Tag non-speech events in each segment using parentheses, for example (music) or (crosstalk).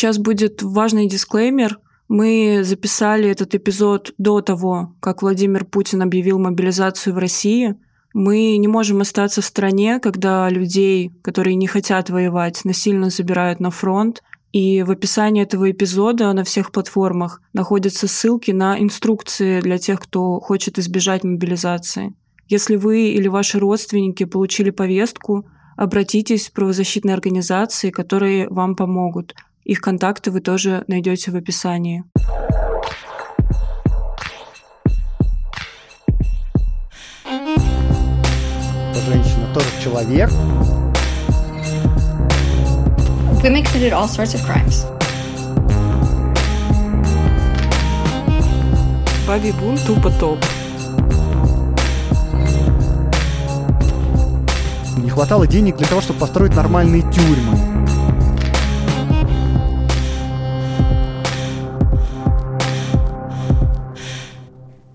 Сейчас будет важный дисклеймер. Мы записали этот эпизод до того, как Владимир Путин объявил мобилизацию в России. Мы не можем остаться в стране, когда людей, которые не хотят воевать, насильно забирают на фронт. И в описании этого эпизода на всех платформах находятся ссылки на инструкции для тех, кто хочет избежать мобилизации. Если вы или ваши родственники получили повестку, обратитесь в правозащитные организации, которые вам помогут. Их контакты вы тоже найдете в описании. Женщина тоже человек. Women committed all sorts of crimes. Баби Бун тупо топ. Не хватало денег для того, чтобы построить нормальные тюрьмы.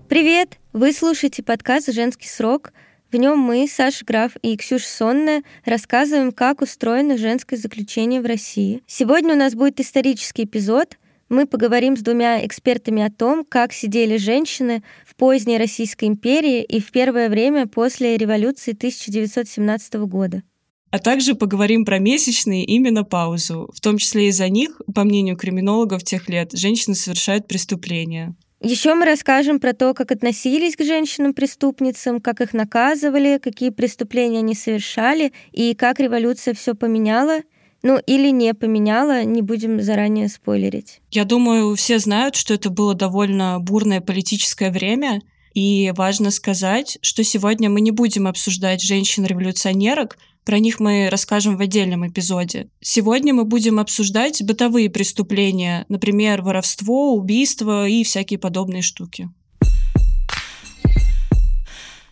Привет! Вы слушаете подкаст «Женский срок», в нем мы, Саша Граф и Ксюша Сонная, рассказываем, как устроено женское заключение в России. Сегодня у нас будет исторический эпизод. Мы поговорим с двумя экспертами о том, как сидели женщины в поздней Российской империи и в первое время после революции 1917 года. А также поговорим про месячные и менопаузу. В том числе из-за них, по мнению криминологов тех лет, женщины совершают преступления. Еще мы расскажем про то, как относились к женщинам-преступницам, как их наказывали, какие преступления они совершали и как революция все поменяла. Ну, или не поменяла, не будем заранее спойлерить. Я думаю, все знают, что это было довольно бурное политическое время, и важно сказать, что сегодня мы не будем обсуждать женщин-революционерок, про них мы расскажем в отдельном эпизоде. Сегодня мы будем обсуждать бытовые преступления, например, воровство, убийство и всякие подобные штуки.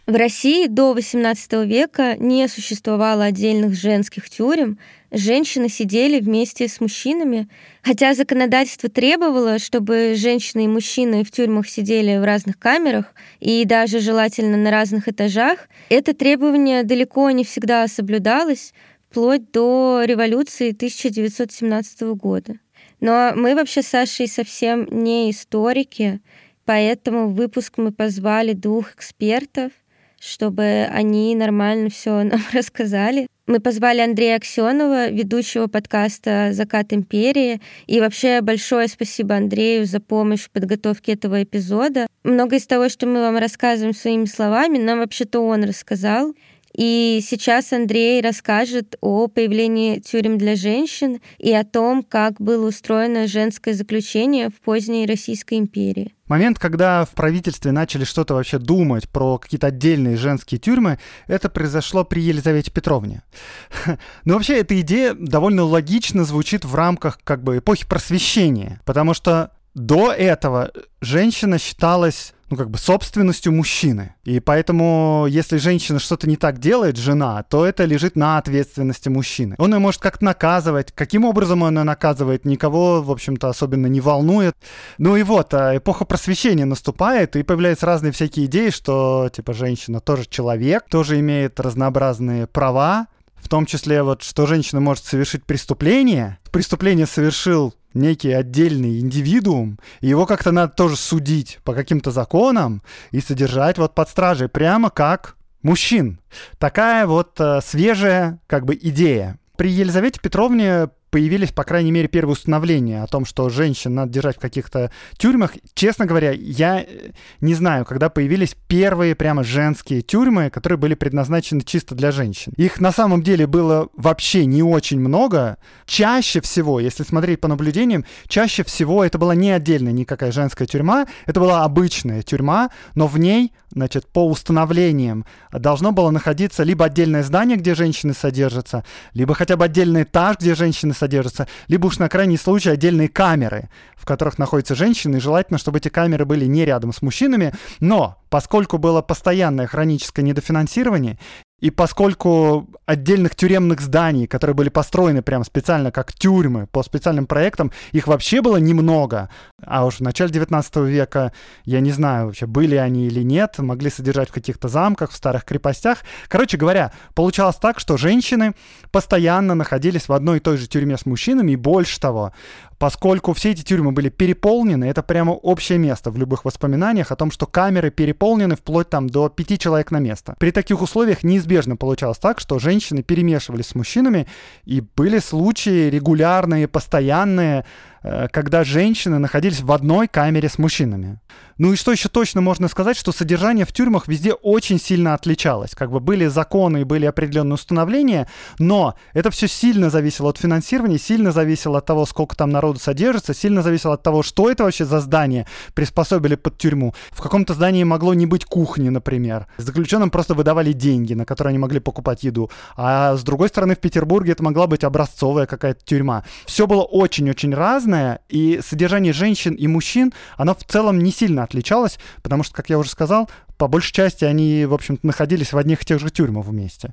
В России до XVIII века не существовало отдельных женских тюрем, женщины сидели вместе с мужчинами, хотя законодательство требовало, чтобы женщины и мужчины в тюрьмах сидели в разных камерах и даже желательно на разных этажах, это требование далеко не всегда соблюдалось, вплоть до революции 1917 года. Но мы вообще с Сашей совсем не историки, поэтому в выпуск мы позвали двух экспертов — чтобы они нормально все (laughs) нам рассказали. Мы позвали Андрея Аксенова, ведущего подкаста «Закат империи». И вообще большое спасибо Андрею за помощь в подготовке этого эпизода. Много из того, что мы вам рассказываем своими словами, нам вообще-то он рассказал. И сейчас Андрей расскажет о появлении тюрем для женщин и о том, как было устроено женское заключение в поздней Российской империи. Момент, когда в правительстве начали что-то вообще думать про какие-то отдельные женские тюрьмы, это произошло при Елизавете Петровне. (laughs) Но вообще эта идея довольно логично звучит в рамках как бы эпохи просвещения, потому что до этого женщина считалась ну, как бы собственностью мужчины. И поэтому, если женщина что-то не так делает, жена, то это лежит на ответственности мужчины. Он ее может как-то наказывать. Каким образом он ее наказывает, никого, в общем-то, особенно не волнует. Ну и вот, а эпоха просвещения наступает, и появляются разные всякие идеи, что, типа, женщина тоже человек, тоже имеет разнообразные права, в том числе вот, что женщина может совершить преступление. Преступление совершил некий отдельный индивидуум, и его как-то надо тоже судить по каким-то законам и содержать вот под стражей, прямо как мужчин. Такая вот э, свежая как бы идея. При Елизавете Петровне появились, по крайней мере, первые установления о том, что женщин надо держать в каких-то тюрьмах. Честно говоря, я э, не знаю, когда появились первые прямо женские тюрьмы, которые были предназначены чисто для женщин. Их на самом деле было вообще не очень много. Чаще всего, если смотреть по наблюдениям, чаще всего это была не отдельная никакая женская тюрьма, это была обычная тюрьма, но в ней значит, по установлениям должно было находиться либо отдельное здание, где женщины содержатся, либо хотя бы отдельный этаж, где женщины содержатся, содержатся, либо уж на крайний случай отдельные камеры, в которых находятся женщины, и желательно, чтобы эти камеры были не рядом с мужчинами, но поскольку было постоянное хроническое недофинансирование, и поскольку отдельных тюремных зданий, которые были построены прямо специально как тюрьмы по специальным проектам, их вообще было немного. А уж в начале 19 века, я не знаю вообще, были они или нет, могли содержать в каких-то замках, в старых крепостях. Короче говоря, получалось так, что женщины постоянно находились в одной и той же тюрьме с мужчинами, и больше того, поскольку все эти тюрьмы были переполнены, это прямо общее место в любых воспоминаниях о том, что камеры переполнены вплоть там до пяти человек на место. При таких условиях неизбежно получалось так, что женщины перемешивались с мужчинами, и были случаи регулярные, постоянные, когда женщины находились в одной камере с мужчинами. Ну и что еще точно можно сказать, что содержание в тюрьмах везде очень сильно отличалось. Как бы были законы и были определенные установления, но это все сильно зависело от финансирования, сильно зависело от того, сколько там народу содержится, сильно зависело от того, что это вообще за здание приспособили под тюрьму. В каком-то здании могло не быть кухни, например. Заключенным просто выдавали деньги, на которые они могли покупать еду. А с другой стороны, в Петербурге это могла быть образцовая какая-то тюрьма. Все было очень-очень разное, и содержание женщин и мужчин, оно в целом не сильно отличалась, потому что, как я уже сказал, по большей части они, в общем-то, находились в одних и тех же тюрьмах вместе.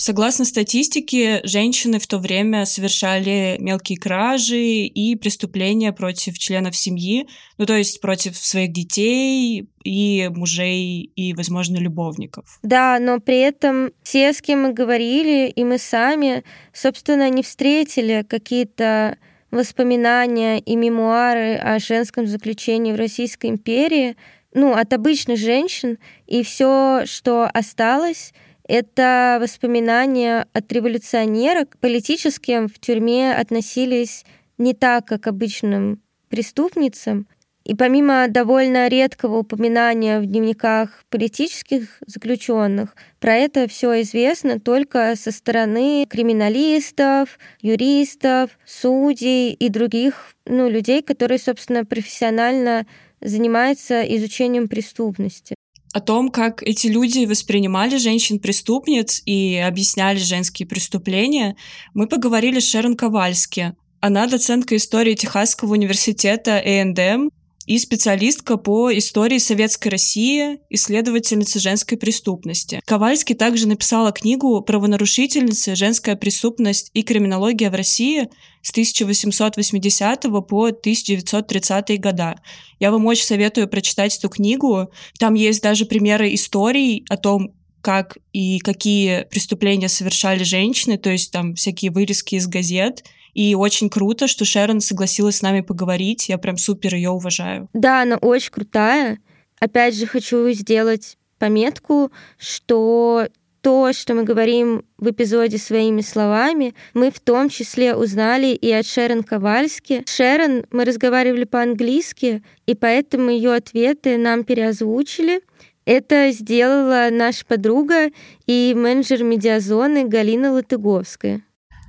Согласно статистике, женщины в то время совершали мелкие кражи и преступления против членов семьи, ну то есть против своих детей и мужей и, возможно, любовников. Да, но при этом все, с кем мы говорили, и мы сами, собственно, не встретили какие-то воспоминания и мемуары о женском заключении в Российской империи, ну, от обычных женщин, и все, что осталось, это воспоминания от революционерок. К политическим в тюрьме относились не так, как обычным преступницам, и помимо довольно редкого упоминания в дневниках политических заключенных, про это все известно только со стороны криминалистов, юристов, судей и других ну, людей, которые, собственно, профессионально занимаются изучением преступности о том, как эти люди воспринимали женщин-преступниц и объясняли женские преступления, мы поговорили с Шерон Ковальски. Она доцентка истории Техасского университета A&M и специалистка по истории Советской России, исследовательница женской преступности. Ковальский также написала книгу «Правонарушительницы. Женская преступность и криминология в России» с 1880 по 1930 года. Я вам очень советую прочитать эту книгу. Там есть даже примеры историй о том, как и какие преступления совершали женщины, то есть там всякие вырезки из газет — и очень круто, что Шерон согласилась с нами поговорить. Я прям супер ее уважаю. Да, она очень крутая. Опять же, хочу сделать пометку, что то, что мы говорим в эпизоде своими словами, мы в том числе узнали и от Шерон Ковальски. Шерон, мы разговаривали по-английски, и поэтому ее ответы нам переозвучили. Это сделала наша подруга и менеджер медиазоны Галина Латыговская.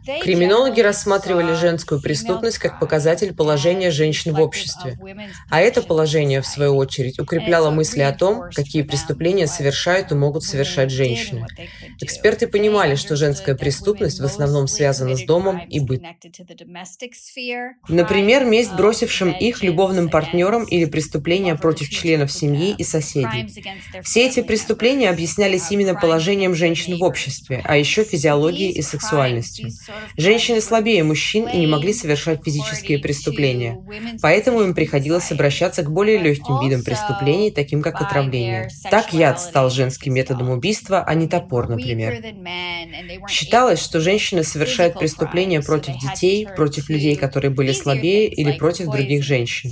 Криминологи рассматривали женскую преступность как показатель положения женщин в обществе. А это положение, в свою очередь, укрепляло мысли о том, какие преступления совершают и могут совершать женщины. Эксперты понимали, что женская преступность в основном связана с домом и бытом. Например, месть бросившим их любовным партнерам или преступления против членов семьи и соседей. Все эти преступления объяснялись именно положением женщин в обществе, а еще физиологией и сексуальностью. Женщины слабее мужчин и не могли совершать физические преступления, поэтому им приходилось обращаться к более легким видам преступлений, таким как отравление. Так яд стал женским методом убийства, а не топор, например. Считалось, что женщины совершают преступления против детей, против людей, которые были слабее, или против других женщин.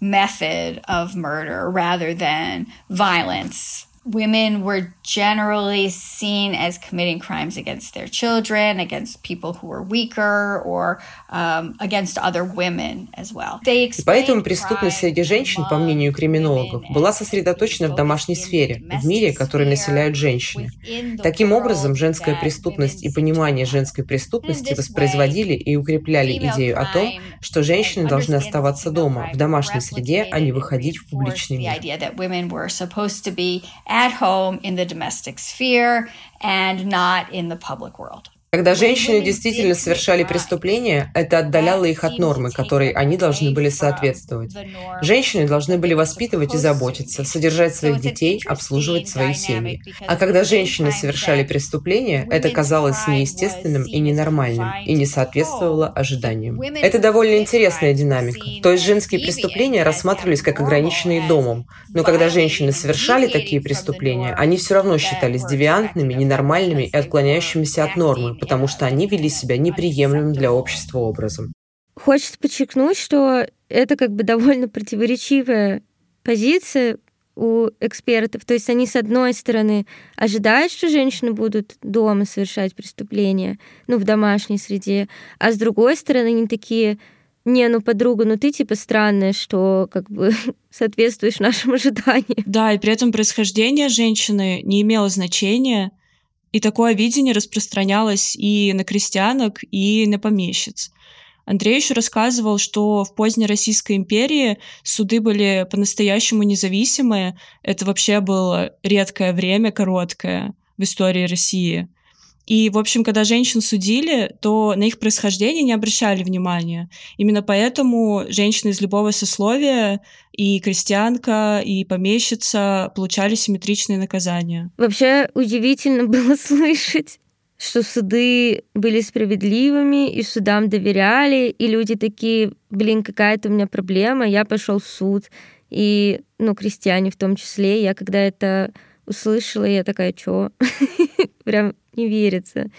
method of murder rather than violence women were generally seen as committing crimes against their children, against people who were weaker, or against other women as well. И поэтому преступность среди женщин, по мнению криминологов, была сосредоточена в домашней сфере, в мире, который населяют женщины. Таким образом, женская преступность и понимание женской преступности воспроизводили и укрепляли идею о том, что женщины должны оставаться дома, в домашней среде, а не выходить в публичный мир and not in the public world. Когда женщины действительно совершали преступления, это отдаляло их от нормы, которой они должны были соответствовать. Женщины должны были воспитывать и заботиться, содержать своих детей, обслуживать свои семьи. А когда женщины совершали преступления, это казалось неестественным и ненормальным, и не соответствовало ожиданиям. Это довольно интересная динамика. То есть женские преступления рассматривались как ограниченные домом, но когда женщины совершали такие преступления, они все равно считались девиантными, ненормальными и отклоняющимися от нормы, потому что они вели себя неприемлемым для общества образом. Хочется подчеркнуть, что это как бы довольно противоречивая позиция у экспертов. То есть они, с одной стороны, ожидают, что женщины будут дома совершать преступления, ну, в домашней среде, а с другой стороны, они такие, не, ну, подруга, ну ты типа странная, что как бы (laughs) соответствуешь нашим ожиданиям. Да, и при этом происхождение женщины не имело значения, и такое видение распространялось и на крестьянок, и на помещиц. Андрей еще рассказывал, что в поздней Российской империи суды были по-настоящему независимые. Это вообще было редкое время, короткое в истории России – и, в общем, когда женщин судили, то на их происхождение не обращали внимания. Именно поэтому женщины из любого сословия, и крестьянка, и помещица получали симметричные наказания. Вообще удивительно (laughs) было слышать что суды были справедливыми, и судам доверяли, и люди такие, блин, какая-то у меня проблема, я пошел в суд. И, ну, крестьяне в том числе, я когда это услышала, я такая, чё? (laughs) Прям не верится.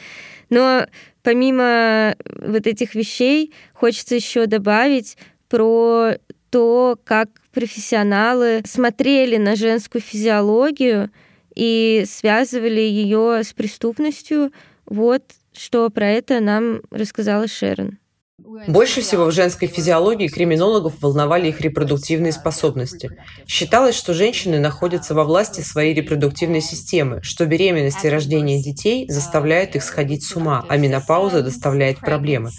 Но помимо вот этих вещей хочется еще добавить про то, как профессионалы смотрели на женскую физиологию и связывали ее с преступностью. Вот что про это нам рассказала Шерон. Больше всего в женской физиологии криминологов волновали их репродуктивные способности. Считалось, что женщины находятся во власти своей репродуктивной системы, что беременность и рождение детей заставляют их сходить с ума, а менопауза доставляет проблемы.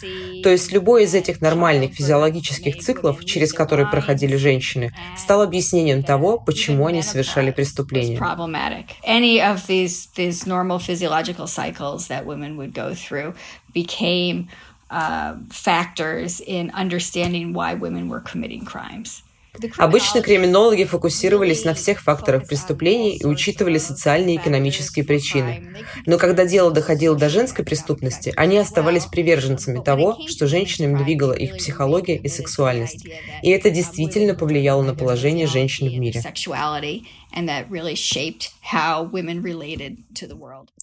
То есть любой из этих нормальных физиологических циклов, через которые проходили женщины, стал объяснением того, почему они совершали преступления. became uh, factors in understanding why women were committing crimes. Обычно криминологи фокусировались на всех факторах преступлений и учитывали социальные и экономические причины. Но когда дело доходило до женской преступности, они оставались приверженцами того, что женщинам двигала их психология и сексуальность. И это действительно повлияло на положение женщин в мире.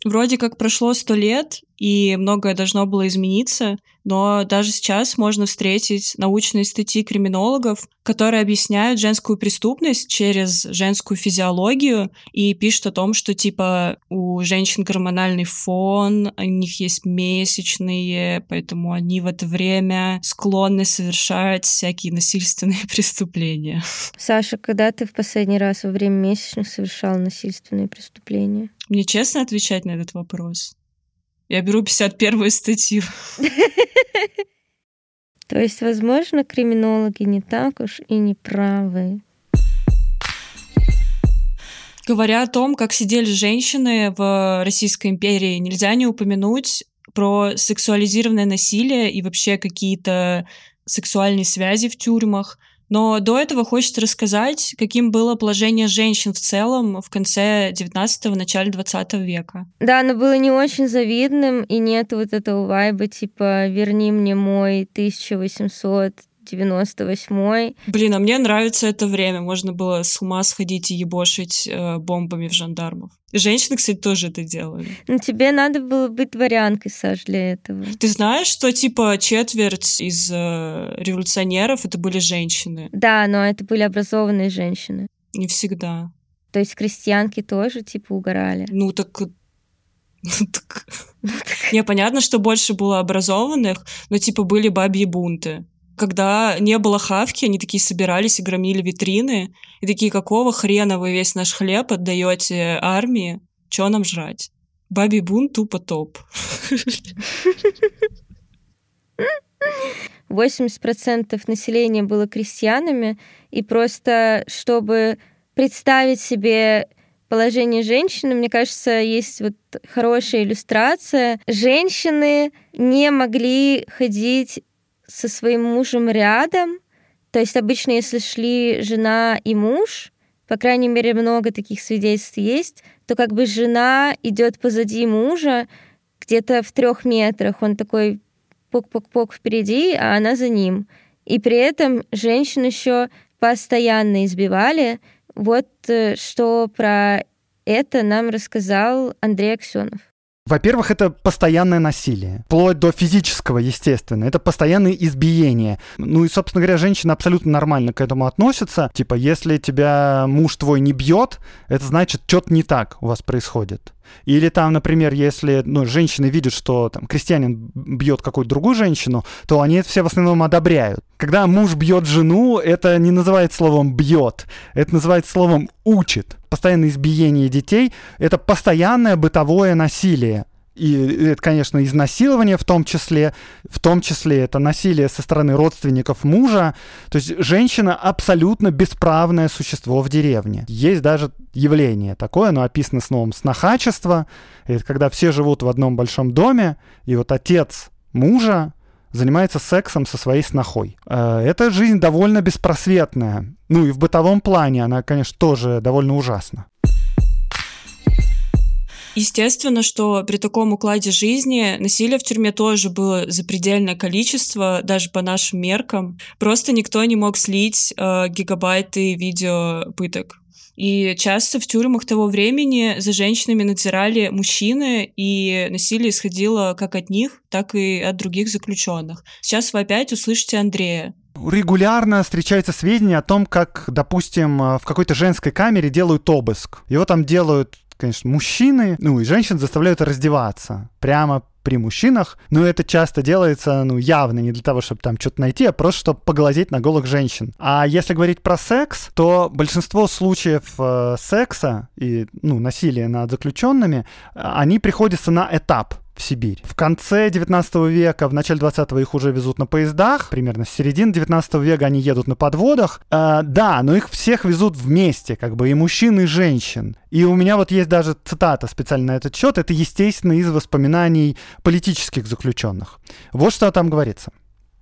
Вроде как прошло сто лет, и многое должно было измениться, но даже сейчас можно встретить научные статьи криминологов, которые объясняют женскую преступность через женскую физиологию и пишут о том, что типа у женщин гормональный фон, у них есть месячные, поэтому они в это время склонны совершать всякие насильственные (laughs) преступления. Саша, когда ты в последний раз во время месячных совершал насильственные преступления? Мне честно отвечать на этот вопрос? Я беру 51 статью. (laughs) То есть, возможно, криминологи не так уж и не правы. Говоря о том, как сидели женщины в Российской империи, нельзя не упомянуть про сексуализированное насилие и вообще какие-то сексуальные связи в тюрьмах. Но до этого хочется рассказать, каким было положение женщин в целом в конце 19-го, начале 20 века. Да, оно было не очень завидным, и нет вот этого вайба, типа «верни мне мой 1800 98 Блин, а мне нравится это время. Можно было с ума сходить и ебошить э, бомбами в жандармов. Женщины, кстати, тоже это делали. Ну, тебе надо было быть дворянкой, Саш, для этого. Ты знаешь, что, типа, четверть из э, революционеров это были женщины? Да, но это были образованные женщины. Не всегда. То есть крестьянки тоже, типа, угорали? Ну, так ну, так... Не, понятно, что больше было образованных, но типа были бабьи бунты когда не было хавки, они такие собирались и громили витрины, и такие, какого хрена вы весь наш хлеб отдаете армии? Чё нам жрать? Бабий бун тупо топ. 80% населения было крестьянами, и просто чтобы представить себе положение женщины, мне кажется, есть вот хорошая иллюстрация. Женщины не могли ходить со своим мужем рядом. То есть обычно, если шли жена и муж, по крайней мере, много таких свидетельств есть, то как бы жена идет позади мужа где-то в трех метрах. Он такой пок-пок-пок впереди, а она за ним. И при этом женщин еще постоянно избивали. Вот э, что про это нам рассказал Андрей Аксенов. Во-первых, это постоянное насилие, вплоть до физического, естественно. Это постоянные избиения. Ну и, собственно говоря, женщина абсолютно нормально к этому относится. Типа, если тебя муж твой не бьет, это значит, что-то не так у вас происходит. Или там, например, если ну, женщины видят, что там крестьянин бьет какую-то другую женщину, то они это все в основном одобряют. Когда муж бьет жену, это не называется словом бьет, это называется словом учит. Постоянное избиение детей — это постоянное бытовое насилие и это, конечно, изнасилование в том числе, в том числе это насилие со стороны родственников мужа. То есть женщина абсолютно бесправное существо в деревне. Есть даже явление такое, оно описано словом снохачество. Это когда все живут в одном большом доме, и вот отец мужа занимается сексом со своей снохой. Э, эта жизнь довольно беспросветная. Ну и в бытовом плане она, конечно, тоже довольно ужасна. Естественно, что при таком укладе жизни насилия в тюрьме тоже было запредельное количество, даже по нашим меркам. Просто никто не мог слить э, гигабайты видео пыток. И часто в тюрьмах того времени за женщинами надзирали мужчины, и насилие исходило как от них, так и от других заключенных. Сейчас вы опять услышите Андрея. Регулярно встречаются сведения о том, как, допустим, в какой-то женской камере делают обыск. Его там делают конечно, мужчины, ну и женщин заставляют раздеваться прямо при мужчинах, но это часто делается, ну, явно не для того, чтобы там что-то найти, а просто чтобы поглазеть на голых женщин. А если говорить про секс, то большинство случаев э, секса и, ну, насилия над заключенными, они приходятся на этап в Сибирь. В конце 19 века, в начале 20 их уже везут на поездах, примерно с середины 19 века они едут на подводах. Э, да, но их всех везут вместе, как бы и мужчин, и женщин. И у меня вот есть даже цитата специально на этот счет. Это, естественно, из воспоминаний политических заключенных. Вот что там говорится.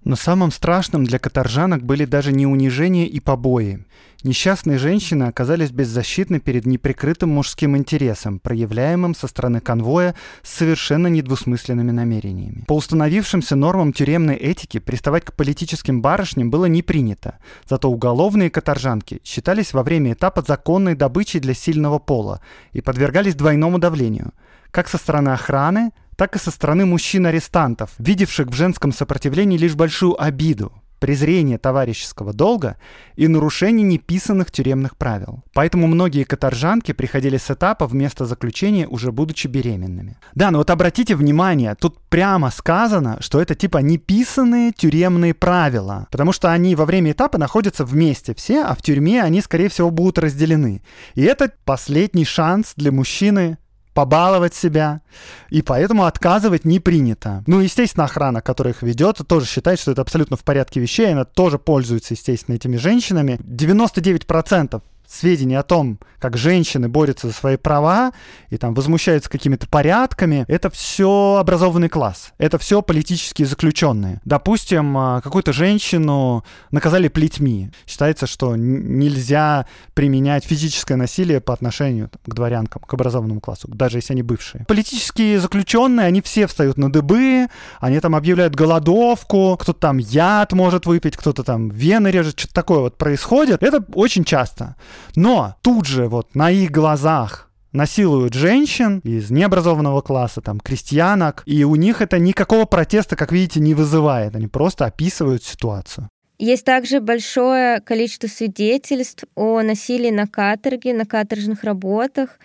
Но самым страшным для каторжанок были даже не унижения и побои. Несчастные женщины оказались беззащитны перед неприкрытым мужским интересом, проявляемым со стороны конвоя с совершенно недвусмысленными намерениями. По установившимся нормам тюремной этики приставать к политическим барышням было не принято, зато уголовные каторжанки считались во время этапа законной добычей для сильного пола и подвергались двойному давлению, как со стороны охраны, так и со стороны мужчин-арестантов, видевших в женском сопротивлении лишь большую обиду, презрение товарищеского долга и нарушение неписанных тюремных правил. Поэтому многие каторжанки приходили с этапа вместо заключения, уже будучи беременными. Да, но вот обратите внимание, тут прямо сказано, что это типа неписанные тюремные правила, потому что они во время этапа находятся вместе все, а в тюрьме они, скорее всего, будут разделены. И это последний шанс для мужчины побаловать себя, и поэтому отказывать не принято. Ну, естественно, охрана, которая их ведет, тоже считает, что это абсолютно в порядке вещей, она тоже пользуется, естественно, этими женщинами. 99% сведений о том, как женщины борются за свои права и там возмущаются какими-то порядками, это все образованный класс, это все политические заключенные. Допустим, а, какую-то женщину наказали плетьми. Считается, что нельзя применять физическое насилие по отношению там, к дворянкам, к образованному классу, даже если они бывшие. Политические заключенные, они все встают на дыбы, они там объявляют голодовку, кто-то там яд может выпить, кто-то там вены режет, что-то такое вот происходит. Это очень часто. Но тут же вот на их глазах насилуют женщин из необразованного класса, там, крестьянок, и у них это никакого протеста, как видите, не вызывает. Они просто описывают ситуацию. Есть также большое количество свидетельств о насилии на каторге, на каторжных работах.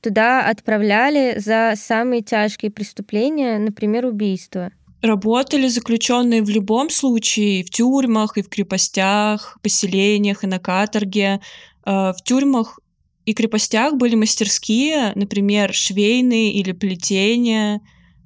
Туда отправляли за самые тяжкие преступления, например, убийство. Работали заключенные в любом случае, в тюрьмах, и в крепостях, поселениях, и на каторге. Э, в тюрьмах и крепостях были мастерские, например, швейные или плетения.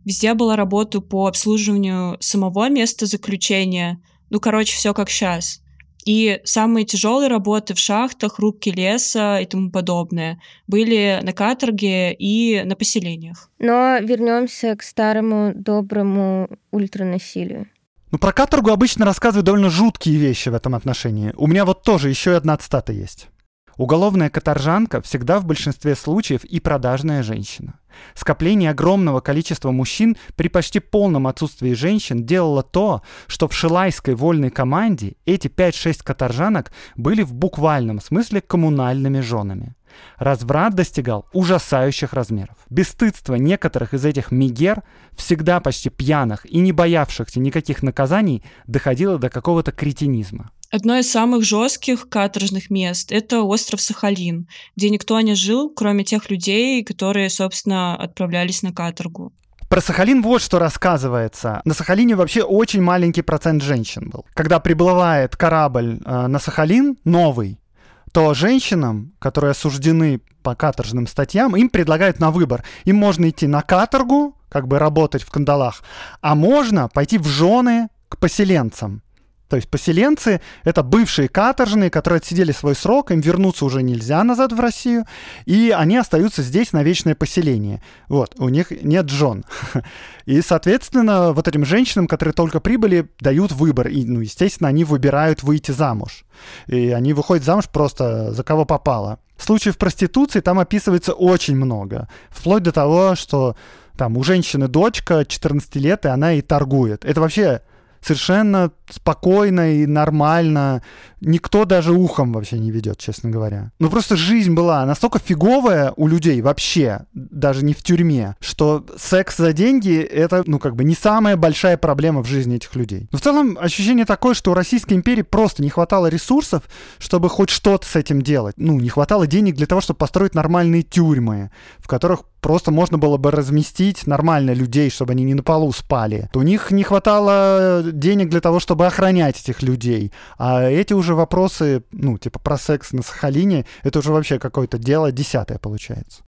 Везде была работа по обслуживанию самого места заключения. Ну, короче, все как сейчас. И самые тяжелые работы в шахтах, рубки леса и тому подобное были на каторге и на поселениях. Но вернемся к старому доброму ультранасилию. Ну, про каторгу обычно рассказывают довольно жуткие вещи в этом отношении. У меня вот тоже еще одна цитата есть. Уголовная каторжанка всегда в большинстве случаев и продажная женщина. Скопление огромного количества мужчин при почти полном отсутствии женщин делало то, что в шилайской вольной команде эти 5-6 каторжанок были в буквальном смысле коммунальными женами. Разврат достигал ужасающих размеров. Бесстыдство некоторых из этих мигер, всегда почти пьяных и не боявшихся никаких наказаний, доходило до какого-то кретинизма. Одно из самых жестких каторжных мест — это остров Сахалин, где никто не жил, кроме тех людей, которые, собственно, отправлялись на каторгу. Про Сахалин вот что рассказывается. На Сахалине вообще очень маленький процент женщин был. Когда приплывает корабль э, на Сахалин, новый, то женщинам, которые осуждены по каторжным статьям, им предлагают на выбор. Им можно идти на каторгу, как бы работать в кандалах, а можно пойти в жены к поселенцам. То есть поселенцы — это бывшие каторжные, которые отсидели свой срок, им вернуться уже нельзя назад в Россию, и они остаются здесь на вечное поселение. Вот, у них нет жен. (laughs) И, соответственно, вот этим женщинам, которые только прибыли, дают выбор. И, ну, естественно, они выбирают выйти замуж. И они выходят замуж просто за кого попало. Случаев проституции там описывается очень много. Вплоть до того, что там у женщины дочка 14 лет, и она и торгует. Это вообще совершенно спокойно и нормально. Никто даже ухом вообще не ведет, честно говоря. Ну просто жизнь была настолько фиговая у людей вообще, даже не в тюрьме, что секс за деньги — это, ну как бы, не самая большая проблема в жизни этих людей. Но в целом ощущение такое, что у Российской империи просто не хватало ресурсов, чтобы хоть что-то с этим делать. Ну, не хватало денег для того, чтобы построить нормальные тюрьмы, в которых просто можно было бы разместить нормально людей, чтобы они не на полу спали. У них не хватало денег для того, чтобы охранять этих людей. А эти уже вопросы, ну, типа про секс на Сахалине, это уже вообще какое-то дело десятое получается.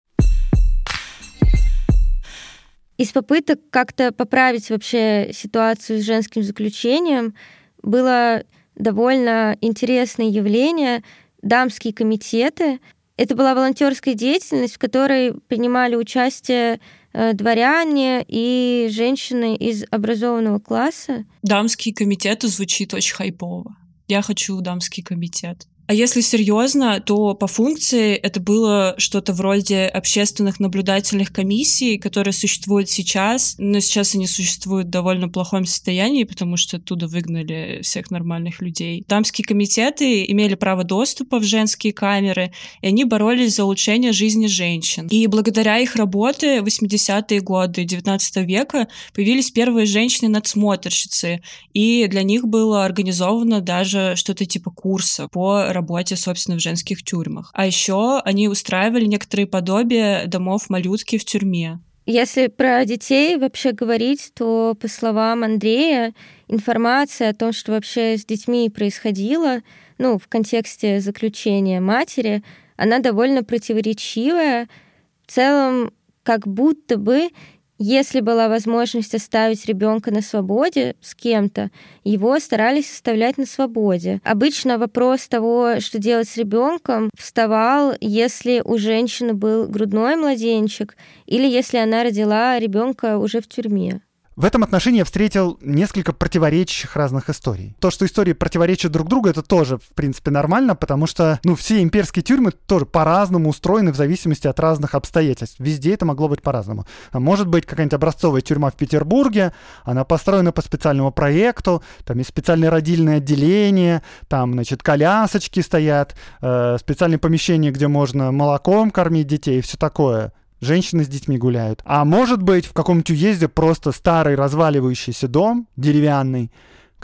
Из попыток как-то поправить вообще ситуацию с женским заключением было довольно интересное явление дамские комитеты, это была волонтерская деятельность, в которой принимали участие э, дворяне и женщины из образованного класса. Дамские комитеты звучит очень хайпово. Я хочу дамский комитет. А если серьезно, то по функции это было что-то вроде общественных наблюдательных комиссий, которые существуют сейчас, но сейчас они существуют в довольно плохом состоянии, потому что оттуда выгнали всех нормальных людей. Дамские комитеты имели право доступа в женские камеры, и они боролись за улучшение жизни женщин. И благодаря их работе в 80-е годы 19 века появились первые женщины-надсмотрщицы, и для них было организовано даже что-то типа курса по работе, собственно, в женских тюрьмах. А еще они устраивали некоторые подобия домов малютки в тюрьме. Если про детей вообще говорить, то, по словам Андрея, информация о том, что вообще с детьми происходило, ну, в контексте заключения матери, она довольно противоречивая. В целом, как будто бы если была возможность оставить ребенка на свободе с кем-то, его старались оставлять на свободе. Обычно вопрос того, что делать с ребенком, вставал, если у женщины был грудной младенчик или если она родила ребенка уже в тюрьме. В этом отношении я встретил несколько противоречащих разных историй. То, что истории противоречат друг другу, это тоже, в принципе, нормально, потому что, ну, все имперские тюрьмы тоже по-разному устроены в зависимости от разных обстоятельств. Везде это могло быть по-разному. А может быть какая-нибудь образцовая тюрьма в Петербурге, она построена по специальному проекту, там есть специальное родильное отделение, там, значит, колясочки стоят, э, специальные помещения, где можно молоком кормить детей и все такое женщины с детьми гуляют. А может быть, в каком-нибудь уезде просто старый разваливающийся дом деревянный,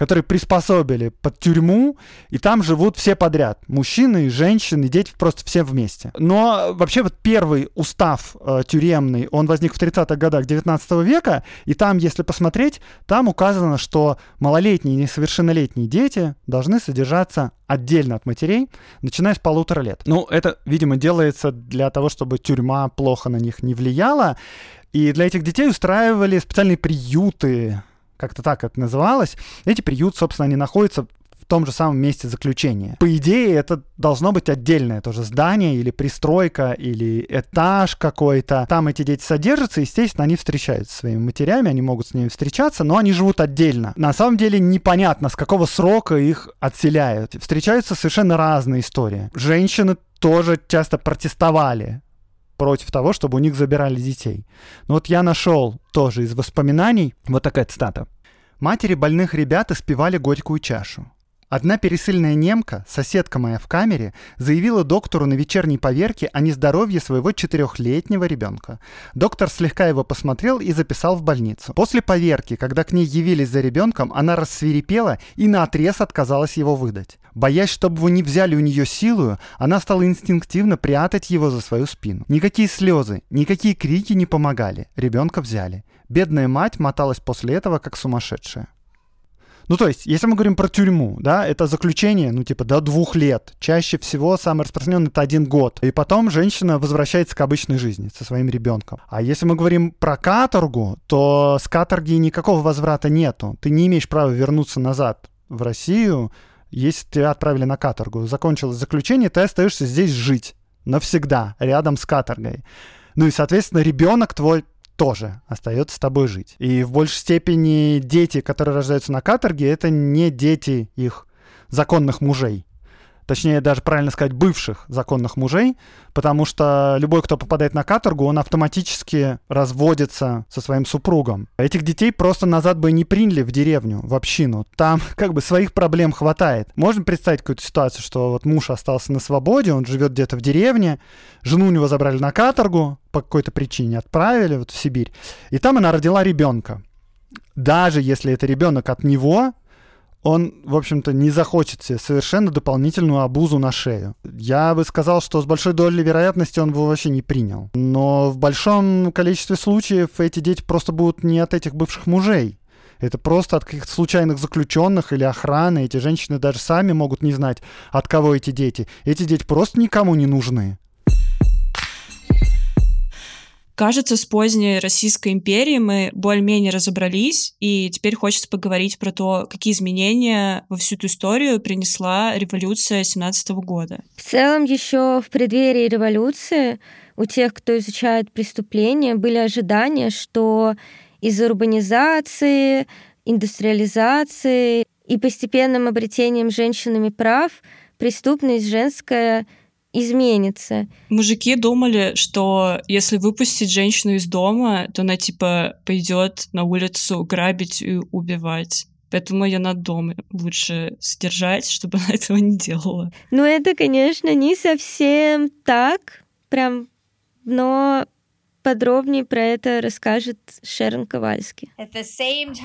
который приспособили под тюрьму, и там живут все подряд. Мужчины, женщины, дети, просто все вместе. Но вообще вот первый устав э, тюремный, он возник в 30-х годах 19 века, и там, если посмотреть, там указано, что малолетние и несовершеннолетние дети должны содержаться отдельно от матерей, начиная с полутора лет. Ну, это, видимо, делается для того, чтобы тюрьма плохо на них не влияла, и для этих детей устраивали специальные приюты, как-то так это называлось. Эти приюты, собственно, они находятся в том же самом месте заключения. По идее, это должно быть отдельное тоже здание или пристройка или этаж какой-то. Там эти дети содержатся, естественно, они встречаются со своими матерями, они могут с ними встречаться, но они живут отдельно. На самом деле непонятно, с какого срока их отселяют. Встречаются совершенно разные истории. Женщины тоже часто протестовали против того, чтобы у них забирали детей. Но вот я нашел тоже из воспоминаний вот такая цитата. Матери больных ребят испевали горькую чашу. Одна пересыльная немка, соседка моя в камере, заявила доктору на вечерней поверке о нездоровье своего четырехлетнего ребенка. Доктор слегка его посмотрел и записал в больницу. После поверки, когда к ней явились за ребенком, она рассверепела и на отрез отказалась его выдать. Боясь, чтобы вы не взяли у нее силу, она стала инстинктивно прятать его за свою спину. Никакие слезы, никакие крики не помогали. Ребенка взяли. Бедная мать моталась после этого как сумасшедшая. Ну, то есть, если мы говорим про тюрьму, да, это заключение, ну, типа, до двух лет. Чаще всего самый распространенный это один год. И потом женщина возвращается к обычной жизни со своим ребенком. А если мы говорим про каторгу, то с каторги никакого возврата нету. Ты не имеешь права вернуться назад в Россию, если тебя отправили на каторгу. Закончилось заключение, ты остаешься здесь жить навсегда, рядом с каторгой. Ну и, соответственно, ребенок твой тоже остается с тобой жить. И в большей степени дети, которые рождаются на каторге, это не дети их законных мужей точнее даже правильно сказать, бывших законных мужей, потому что любой, кто попадает на каторгу, он автоматически разводится со своим супругом. Этих детей просто назад бы не приняли в деревню, в общину. Там (laughs) как бы своих проблем хватает. Можно представить какую-то ситуацию, что вот муж остался на свободе, он живет где-то в деревне, жену у него забрали на каторгу, по какой-то причине отправили вот в Сибирь, и там она родила ребенка. Даже если это ребенок от него, он, в общем-то, не захочет себе совершенно дополнительную обузу на шею. Я бы сказал, что с большой долей вероятности он бы вообще не принял. Но в большом количестве случаев эти дети просто будут не от этих бывших мужей. Это просто от каких-то случайных заключенных или охраны. Эти женщины даже сами могут не знать, от кого эти дети. Эти дети просто никому не нужны. Кажется, с поздней Российской империей мы более-менее разобрались, и теперь хочется поговорить про то, какие изменения во всю эту историю принесла революция 17 года. В целом, еще в преддверии революции у тех, кто изучает преступления, были ожидания, что из-за урбанизации, индустриализации и постепенным обретением женщинами прав преступность женская – изменится. Мужики думали, что если выпустить женщину из дома, то она типа пойдет на улицу грабить и убивать. Поэтому ее надо дома лучше содержать, чтобы (laughs) она этого не делала. Ну, это, конечно, не совсем так, прям, но Подробнее про это расскажет Шерон Ковальски.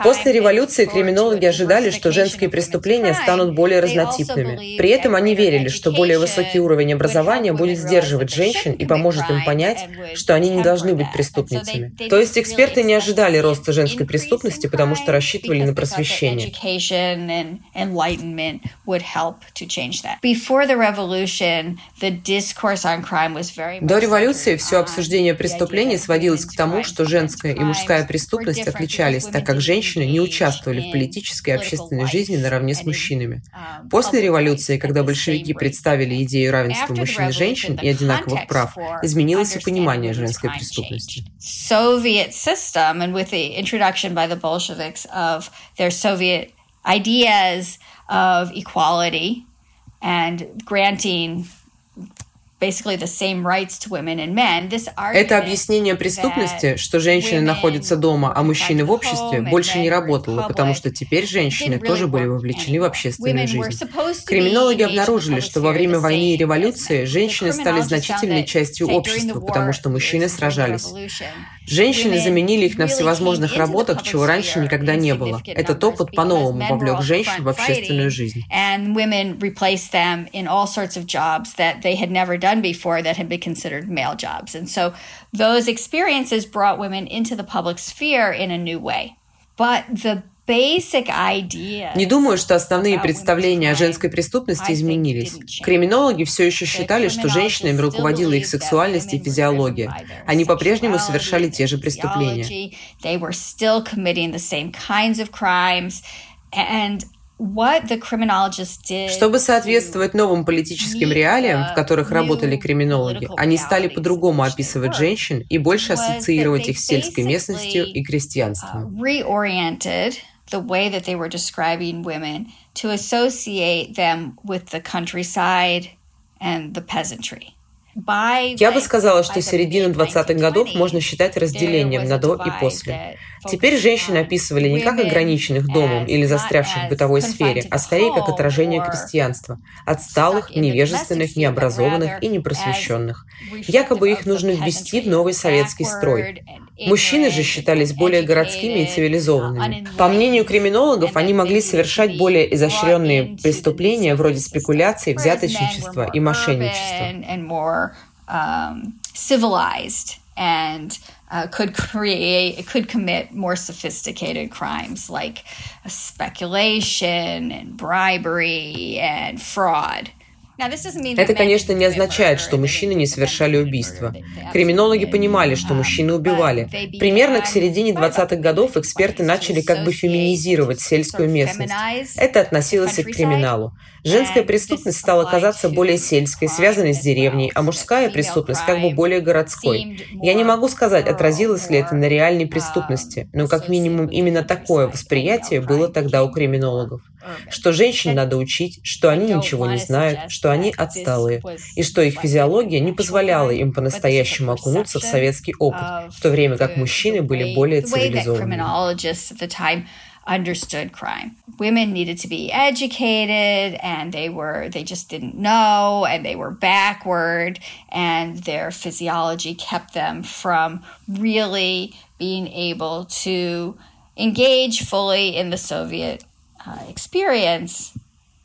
После революции криминологи ожидали, что женские преступления станут более разнотипными. При этом они верили, что более высокий уровень образования будет сдерживать женщин и поможет им понять, что они не должны быть преступницами. То есть эксперты не ожидали роста женской преступности, потому что рассчитывали на просвещение. До революции все обсуждение преступлений преступление сводилось к тому, что женская и мужская преступность отличались, так как женщины не участвовали в политической и общественной жизни наравне с мужчинами. После революции, когда большевики представили идею равенства мужчин и женщин и одинаковых прав, изменилось и понимание женской преступности. ideas of equality and granting это объяснение преступности, что женщины находятся дома, а мужчины в обществе, больше не работало, потому что теперь женщины тоже были вовлечены в общественную жизнь. Криминологи обнаружили, что во время войны и революции женщины стали значительной частью общества, потому что мужчины сражались. Женщины заменили их на всевозможных работах, чего раньше никогда не было. Этот опыт по-новому вовлек женщин в общественную жизнь those experiences brought women into the public sphere in a new way. But the Не думаю, что основные представления о женской преступности изменились. Криминологи все еще считали, что женщинами руководила их сексуальность и физиология. Они по-прежнему совершали те же преступления. Чтобы соответствовать новым политическим реалиям, в которых работали криминологи, они стали по-другому описывать женщин и больше ассоциировать их с сельской местностью и крестьянством. the way that they were describing women to associate them with the countryside and the peasantry. Я бы сказала, что середину 20-х годов можно считать разделением на до и после. Теперь женщины описывали не как ограниченных домом или застрявших в бытовой сфере, а скорее как отражение крестьянства, отсталых, невежественных, необразованных и непросвещенных. Якобы их нужно ввести в новый советский строй. Мужчины же считались более городскими и цивилизованными. По мнению криминологов, они могли совершать более изощренные преступления вроде спекуляций, взяточничества и мошенничества. Uh, could create, could commit more sophisticated crimes like speculation and bribery and fraud. Это, конечно, не означает, что мужчины не совершали убийства. Криминологи понимали, что мужчины убивали. Примерно к середине 20-х годов эксперты начали как бы феминизировать сельскую местность. Это относилось и к криминалу. Женская преступность стала казаться более сельской, связанной с деревней, а мужская преступность как бы более городской. Я не могу сказать, отразилось ли это на реальной преступности, но как минимум именно такое восприятие было тогда у криминологов что женщин надо учить, что они ничего не знают, что они отсталые, и что их физиология не позволяла им по-настоящему окунуться в советский опыт, в то время как мужчины были более цивилизованы. understood crime. Women needed to be educated and they were they just didn't know and they were backward and their physiology kept them from really being able to engage fully in the Soviet uh, experience,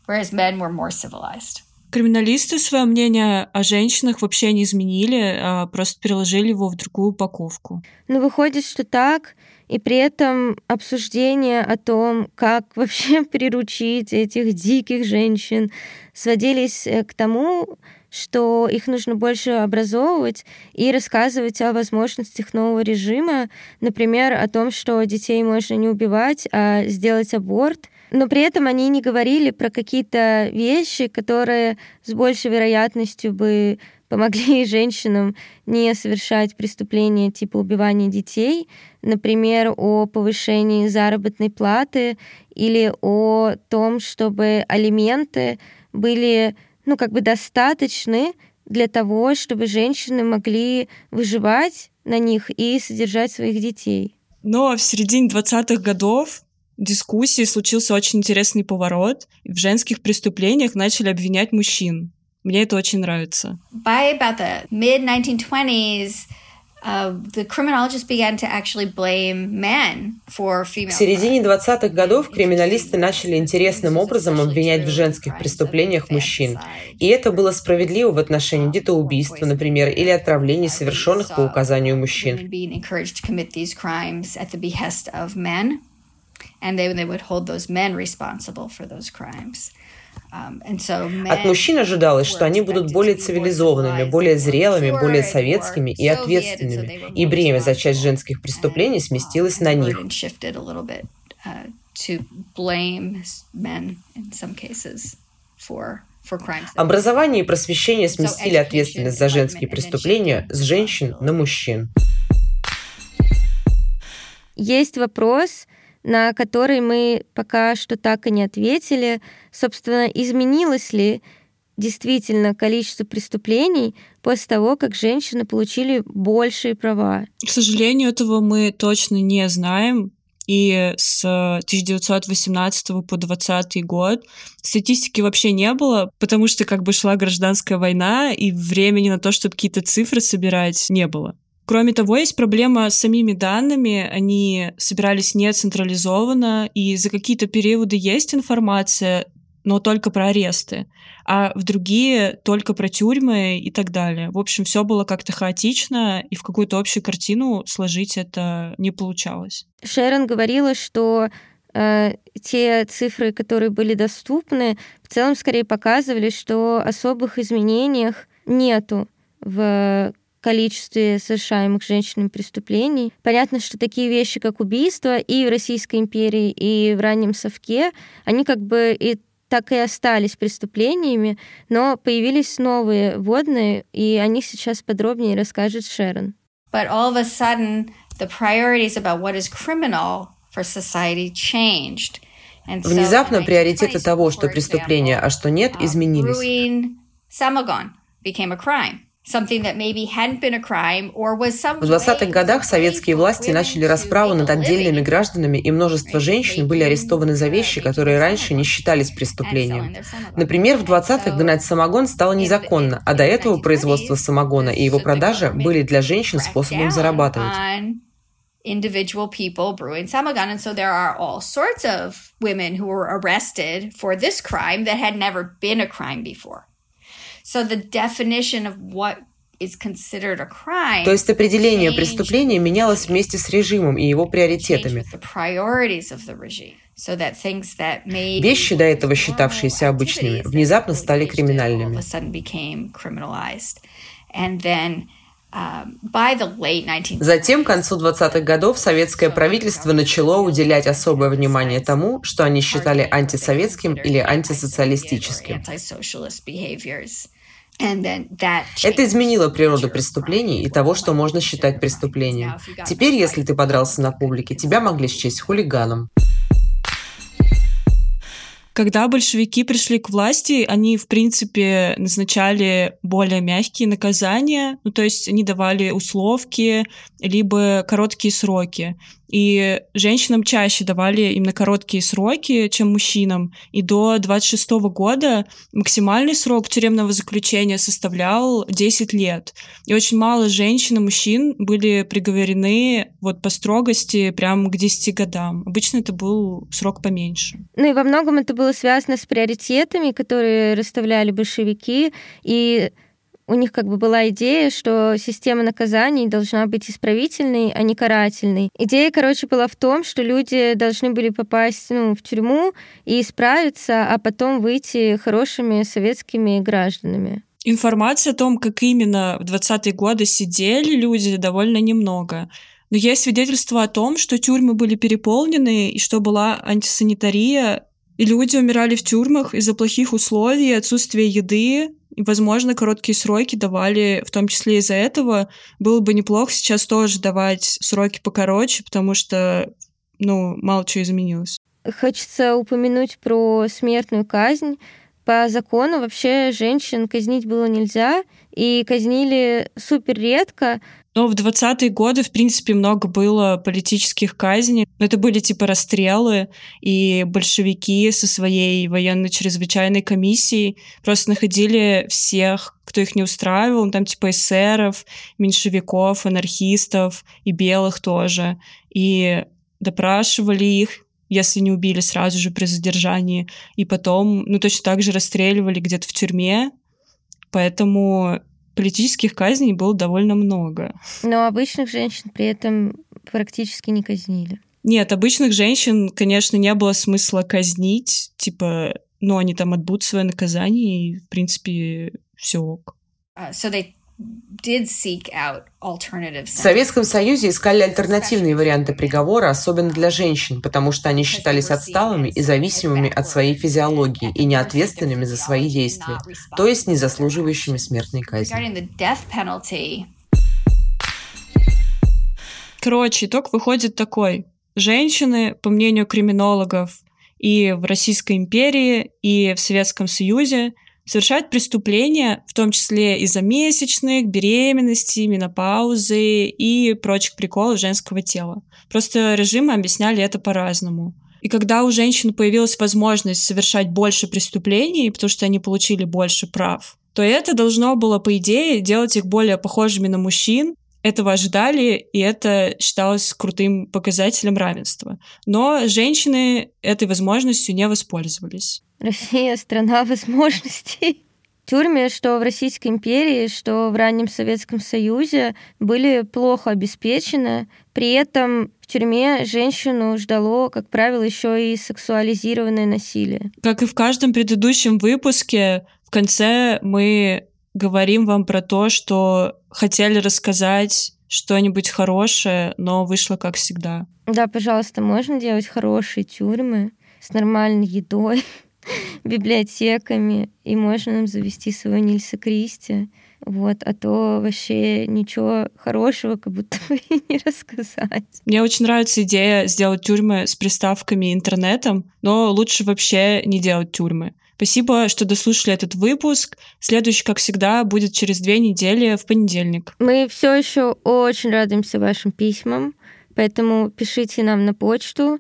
whereas men were more civilized. Криминалисты свое мнение о женщинах вообще не изменили, а просто переложили его в другую упаковку. Ну, выходит, что так, и при этом обсуждения о том, как (laughs) вообще приручить этих диких женщин, сводились э, к тому, что их нужно больше образовывать и рассказывать о возможностях нового режима, например, о том, что детей можно не убивать, а сделать аборт — но при этом они не говорили про какие-то вещи, которые с большей вероятностью бы помогли (laughs) женщинам не совершать преступления типа убивания детей, например, о повышении заработной платы или о том, чтобы алименты были ну, как бы достаточны для того, чтобы женщины могли выживать на них и содержать своих детей. Но в середине 20-х годов дискуссии случился очень интересный поворот. В женских преступлениях начали обвинять мужчин. Мне это очень нравится. By about the mid 1920s, Uh, the criminologists began to actually blame men for female. В середине 20-х годов криминалисты начали интересным образом обвинять в женских преступлениях мужчин. И это было справедливо в отношении детоубийства, например, или отравлений, совершенных по указанию мужчин and they, they would hold those men responsible for those crimes. Um, От мужчин ожидалось, что они будут более цивилизованными, более зрелыми, более советскими и ответственными, и бремя за часть женских преступлений сместилось на них. Образование и просвещение сместили ответственность за женские преступления с женщин на мужчин. Есть вопрос, на который мы пока что так и не ответили. Собственно, изменилось ли действительно количество преступлений после того, как женщины получили большие права? К сожалению, этого мы точно не знаем. И с 1918 по 20 год статистики вообще не было, потому что как бы шла гражданская война, и времени на то, чтобы какие-то цифры собирать, не было. Кроме того, есть проблема с самими данными. Они собирались не централизованно, и за какие-то периоды есть информация, но только про аресты, а в другие только про тюрьмы и так далее. В общем, все было как-то хаотично, и в какую-то общую картину сложить это не получалось. Шерон говорила, что э, те цифры, которые были доступны, в целом скорее показывали, что особых изменениях нету в количестве совершаемых женщинами преступлений. Понятно, что такие вещи, как убийство и в Российской империи, и в раннем совке, они как бы и так и остались преступлениями, но появились новые водные, и они сейчас подробнее расскажет Шерон. But all of a sudden, the priorities about what is criminal for society changed. Внезапно приоритеты того, что преступление, а что нет, uh, изменились. В 20-х годах советские власти начали расправу над отдельными гражданами, и множество женщин были арестованы за вещи, которые раньше не считались преступлением. Например, в 20-х гнать самогон стало незаконно, а до этого производство самогона и его продажа были для женщин способом зарабатывать. individual people brewing samagon. And so there are all sorts of women who were arrested for this crime that had never been a crime before. So the definition of what is considered a crime То есть определение преступления менялось вместе с режимом и его приоритетами. Вещи, до этого считавшиеся обычными, внезапно стали криминальными. Затем, к концу 20-х годов, советское правительство начало уделять особое внимание тому, что они считали антисоветским или антисоциалистическим. Это изменило природу преступлений и того, что можно считать преступлением. Теперь, если ты подрался на публике, тебя могли счесть хулиганом. Когда большевики пришли к власти, они, в принципе, назначали более мягкие наказания, ну, то есть они давали условки, либо короткие сроки. И женщинам чаще давали именно короткие сроки, чем мужчинам. И до 26 года максимальный срок тюремного заключения составлял 10 лет. И очень мало женщин и мужчин были приговорены вот по строгости прямо к 10 годам. Обычно это был срок поменьше. Ну и во многом это было связано с приоритетами, которые расставляли большевики. И у них как бы была идея, что система наказаний должна быть исправительной, а не карательной. Идея, короче, была в том, что люди должны были попасть ну, в тюрьму и исправиться, а потом выйти хорошими советскими гражданами. Информации о том, как именно в 20-е годы сидели люди, довольно немного. Но есть свидетельства о том, что тюрьмы были переполнены и что была антисанитария, и люди умирали в тюрьмах из-за плохих условий, отсутствия еды, и, возможно, короткие сроки давали, в том числе из-за этого. Было бы неплохо сейчас тоже давать сроки покороче, потому что, ну, мало чего изменилось. Хочется упомянуть про смертную казнь. По закону вообще женщин казнить было нельзя, и казнили супер редко, но в 20-е годы, в принципе, много было политических казней. Но это были типа расстрелы, и большевики со своей военно-чрезвычайной комиссией просто находили всех, кто их не устраивал, ну, там типа эсеров, меньшевиков, анархистов и белых тоже. И допрашивали их, если не убили сразу же при задержании, и потом, ну, точно так же расстреливали где-то в тюрьме, поэтому политических казней было довольно много. Но обычных женщин при этом практически не казнили. Нет, обычных женщин, конечно, не было смысла казнить, типа, ну, они там отбудут свое наказание, и, в принципе, все ок. Uh, so they в Советском Союзе искали альтернативные варианты приговора, особенно для женщин, потому что они считались отсталыми и зависимыми от своей физиологии и неответственными за свои действия, то есть не заслуживающими смертной казни. Короче, итог выходит такой. Женщины, по мнению криминологов, и в Российской империи, и в Советском Союзе – совершают преступления, в том числе из-за месячных, беременности, менопаузы и прочих приколов женского тела. Просто режимы объясняли это по-разному. И когда у женщин появилась возможность совершать больше преступлений, потому что они получили больше прав, то это должно было, по идее, делать их более похожими на мужчин. Этого ожидали, и это считалось крутым показателем равенства. Но женщины этой возможностью не воспользовались. Россия — страна возможностей. Тюрьмы, что в Российской империи, что в раннем Советском Союзе, были плохо обеспечены. При этом в тюрьме женщину ждало, как правило, еще и сексуализированное насилие. Как и в каждом предыдущем выпуске, в конце мы говорим вам про то, что хотели рассказать что-нибудь хорошее, но вышло как всегда. Да, пожалуйста, можно делать хорошие тюрьмы с нормальной едой, библиотеками, и можно нам завести своего Нильса Кристи. Вот, а то вообще ничего хорошего как будто бы (laughs) не рассказать. Мне очень нравится идея сделать тюрьмы с приставками интернетом, но лучше вообще не делать тюрьмы. Спасибо, что дослушали этот выпуск. Следующий, как всегда, будет через две недели в понедельник. Мы все еще очень радуемся вашим письмам, поэтому пишите нам на почту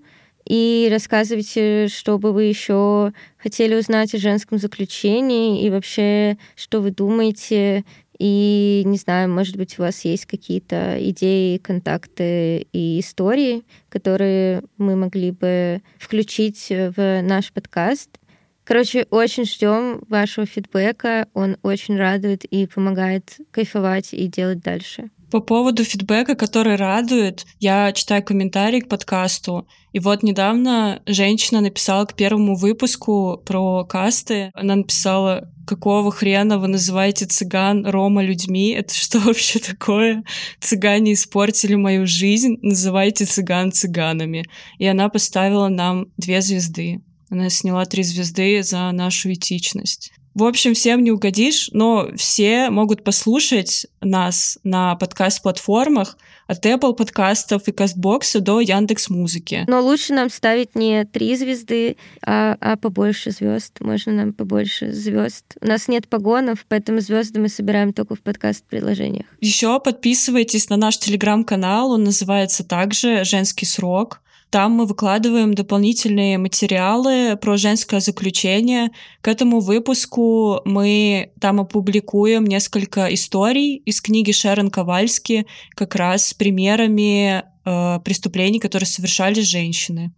и рассказывайте, что бы вы еще хотели узнать о женском заключении и вообще, что вы думаете. И, не знаю, может быть, у вас есть какие-то идеи, контакты и истории, которые мы могли бы включить в наш подкаст. Короче, очень ждем вашего фидбэка. Он очень радует и помогает кайфовать и делать дальше. По поводу фидбэка, который радует, я читаю комментарии к подкасту, и вот недавно женщина написала к первому выпуску про касты. Она написала, какого хрена вы называете цыган Рома людьми? Это что вообще такое? Цыгане испортили мою жизнь, называйте цыган цыганами. И она поставила нам две звезды. Она сняла три звезды за нашу этичность. В общем, всем не угодишь, но все могут послушать нас на подкаст-платформах от Apple подкастов и Кастбокса до Яндекс Музыки. Но лучше нам ставить не три звезды, а, а побольше звезд. Можно нам побольше звезд. У нас нет погонов, поэтому звезды мы собираем только в подкаст-приложениях. Еще подписывайтесь на наш телеграм-канал, он называется также «Женский срок». Там мы выкладываем дополнительные материалы про женское заключение. К этому выпуску мы там опубликуем несколько историй из книги Шерон Ковальски как раз с примерами э, преступлений, которые совершали женщины.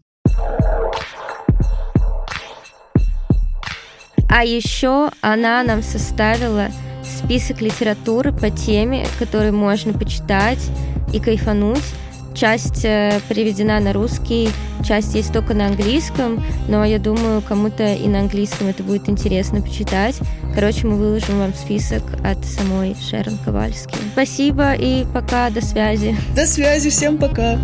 А еще она нам составила список литературы по теме, которую можно почитать и кайфануть. Часть э, переведена на русский, часть есть только на английском, но я думаю, кому-то и на английском это будет интересно почитать. Короче, мы выложим вам список от самой Шерон Ковальски. Спасибо и пока, до связи. До связи, всем пока.